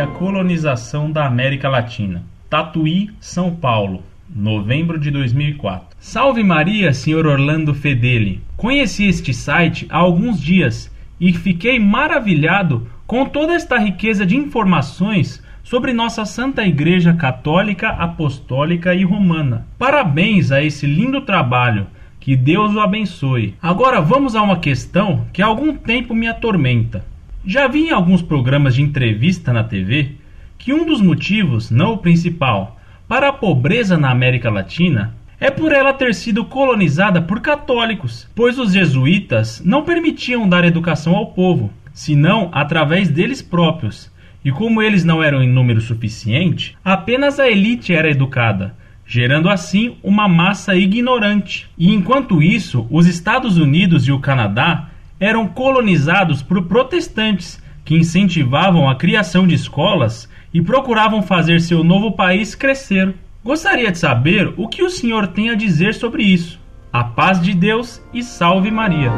a colonização da América Latina. Tatuí, São Paulo, novembro de 2004. Salve Maria, Sr. Orlando Fedeli. Conheci este site há alguns dias e fiquei maravilhado com toda esta riqueza de informações sobre nossa Santa Igreja Católica, Apostólica e Romana. Parabéns a esse lindo trabalho. Que Deus o abençoe. Agora vamos a uma questão que há algum tempo me atormenta. Já vi em alguns programas de entrevista na TV que um dos motivos, não o principal, para a pobreza na América Latina é por ela ter sido colonizada por católicos, pois os jesuítas não permitiam dar educação ao povo, senão através deles próprios. E como eles não eram em número suficiente, apenas a elite era educada, gerando assim uma massa ignorante. E enquanto isso, os Estados Unidos e o Canadá eram colonizados por protestantes que incentivavam a criação de escolas e procuravam fazer seu novo país crescer. Gostaria de saber o que o senhor tem a dizer sobre isso. A paz de Deus e salve Maria.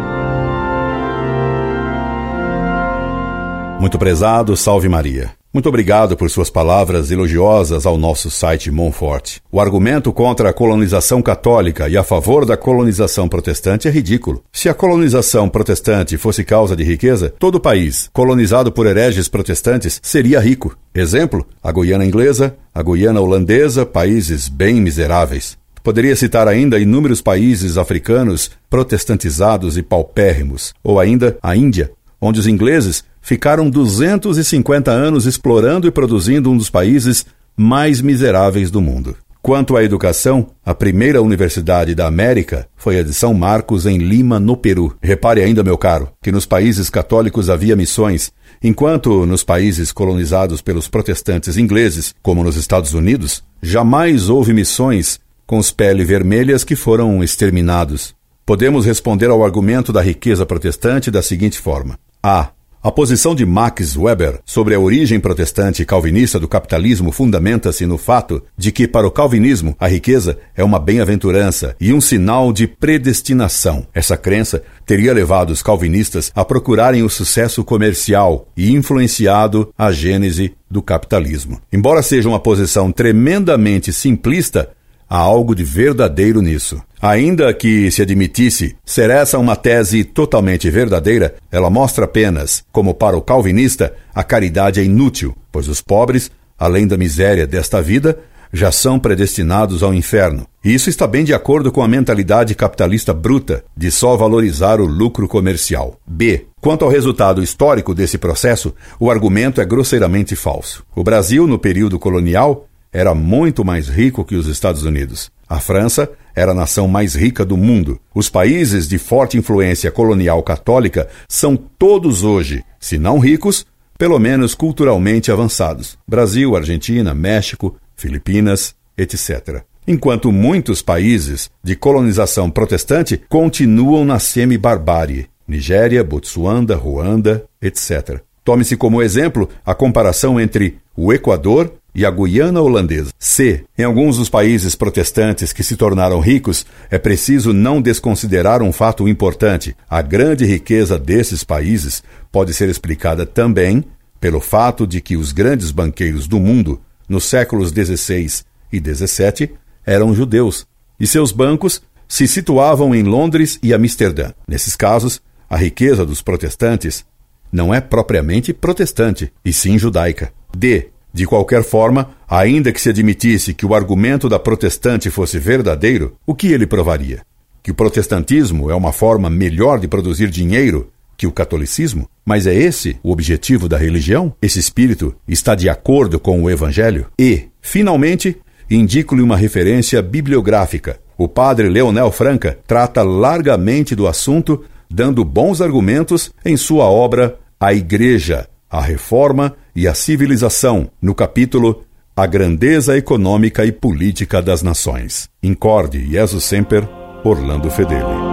Muito prezado, salve Maria. Muito obrigado por suas palavras elogiosas ao nosso site Monfort. O argumento contra a colonização católica e a favor da colonização protestante é ridículo. Se a colonização protestante fosse causa de riqueza, todo o país, colonizado por hereges protestantes, seria rico. Exemplo: a Guiana inglesa, a Guiana holandesa, países bem miseráveis. Poderia citar ainda inúmeros países africanos protestantizados e paupérrimos, ou ainda a Índia, onde os ingleses ficaram 250 anos explorando e produzindo um dos países mais miseráveis do mundo. Quanto à educação, a primeira universidade da América foi a de São Marcos, em Lima, no Peru. Repare ainda, meu caro, que nos países católicos havia missões, enquanto nos países colonizados pelos protestantes ingleses, como nos Estados Unidos, jamais houve missões com os pele vermelhas que foram exterminados. Podemos responder ao argumento da riqueza protestante da seguinte forma: A. A posição de Max Weber sobre a origem protestante calvinista do capitalismo fundamenta-se no fato de que, para o calvinismo, a riqueza é uma bem-aventurança e um sinal de predestinação. Essa crença teria levado os calvinistas a procurarem o sucesso comercial e influenciado a gênese do capitalismo. Embora seja uma posição tremendamente simplista, há algo de verdadeiro nisso. Ainda que se admitisse ser essa uma tese totalmente verdadeira, ela mostra apenas como, para o calvinista, a caridade é inútil, pois os pobres, além da miséria desta vida, já são predestinados ao inferno. E isso está bem de acordo com a mentalidade capitalista bruta de só valorizar o lucro comercial. B. Quanto ao resultado histórico desse processo, o argumento é grosseiramente falso. O Brasil, no período colonial, era muito mais rico que os Estados Unidos. A França era a nação mais rica do mundo. Os países de forte influência colonial católica são todos hoje, se não ricos, pelo menos culturalmente avançados. Brasil, Argentina, México, Filipinas, etc. Enquanto muitos países de colonização protestante continuam na semi-barbárie. Nigéria, Botsuana, Ruanda, etc. Tome-se como exemplo a comparação entre o Equador e a Guiana holandesa. C. Em alguns dos países protestantes que se tornaram ricos, é preciso não desconsiderar um fato importante. A grande riqueza desses países pode ser explicada também pelo fato de que os grandes banqueiros do mundo, nos séculos XVI e XVII, eram judeus, e seus bancos se situavam em Londres e Amsterdã. Nesses casos, a riqueza dos protestantes não é propriamente protestante, e sim judaica. D. De qualquer forma, ainda que se admitisse que o argumento da protestante fosse verdadeiro, o que ele provaria? Que o protestantismo é uma forma melhor de produzir dinheiro que o catolicismo? Mas é esse o objetivo da religião? Esse espírito está de acordo com o evangelho? E, finalmente, indico-lhe uma referência bibliográfica. O padre Leonel Franca trata largamente do assunto, dando bons argumentos em sua obra A Igreja, a Reforma e a Civilização, no capítulo A Grandeza Econômica e Política das Nações. Incorde Jesus Semper, Orlando Fedeli.